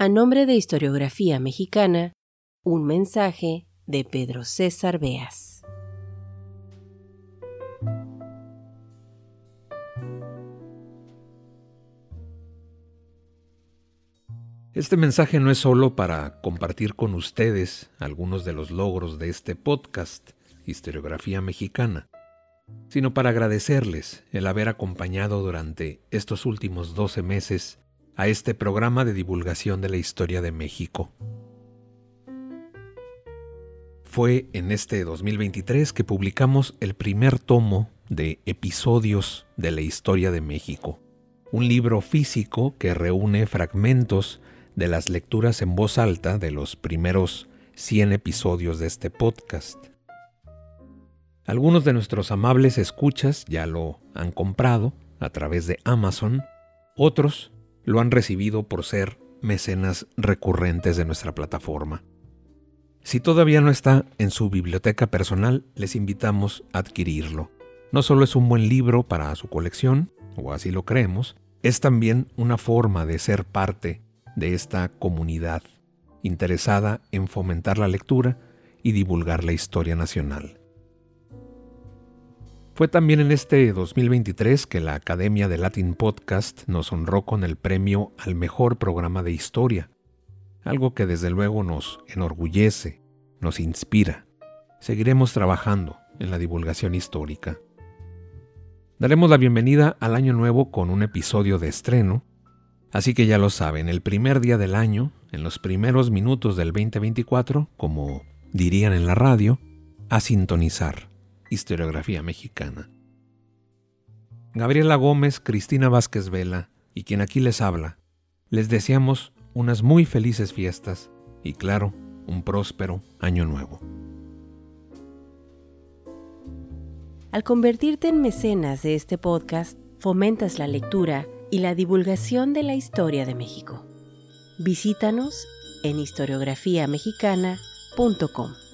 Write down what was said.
A nombre de Historiografía Mexicana, un mensaje de Pedro César Beas. Este mensaje no es solo para compartir con ustedes algunos de los logros de este podcast, Historiografía Mexicana, sino para agradecerles el haber acompañado durante estos últimos 12 meses a este programa de divulgación de la historia de México. Fue en este 2023 que publicamos el primer tomo de Episodios de la Historia de México, un libro físico que reúne fragmentos de las lecturas en voz alta de los primeros 100 episodios de este podcast. Algunos de nuestros amables escuchas ya lo han comprado a través de Amazon, otros lo han recibido por ser mecenas recurrentes de nuestra plataforma. Si todavía no está en su biblioteca personal, les invitamos a adquirirlo. No solo es un buen libro para su colección, o así lo creemos, es también una forma de ser parte de esta comunidad interesada en fomentar la lectura y divulgar la historia nacional. Fue también en este 2023 que la Academia de Latin Podcast nos honró con el premio al mejor programa de historia, algo que desde luego nos enorgullece, nos inspira. Seguiremos trabajando en la divulgación histórica. Daremos la bienvenida al año nuevo con un episodio de estreno, así que ya lo saben, el primer día del año, en los primeros minutos del 2024, como dirían en la radio, a sintonizar historiografía mexicana. Gabriela Gómez, Cristina Vázquez Vela y quien aquí les habla, les deseamos unas muy felices fiestas y claro, un próspero año nuevo. Al convertirte en mecenas de este podcast, fomentas la lectura y la divulgación de la historia de México. Visítanos en historiografiamexicana.com.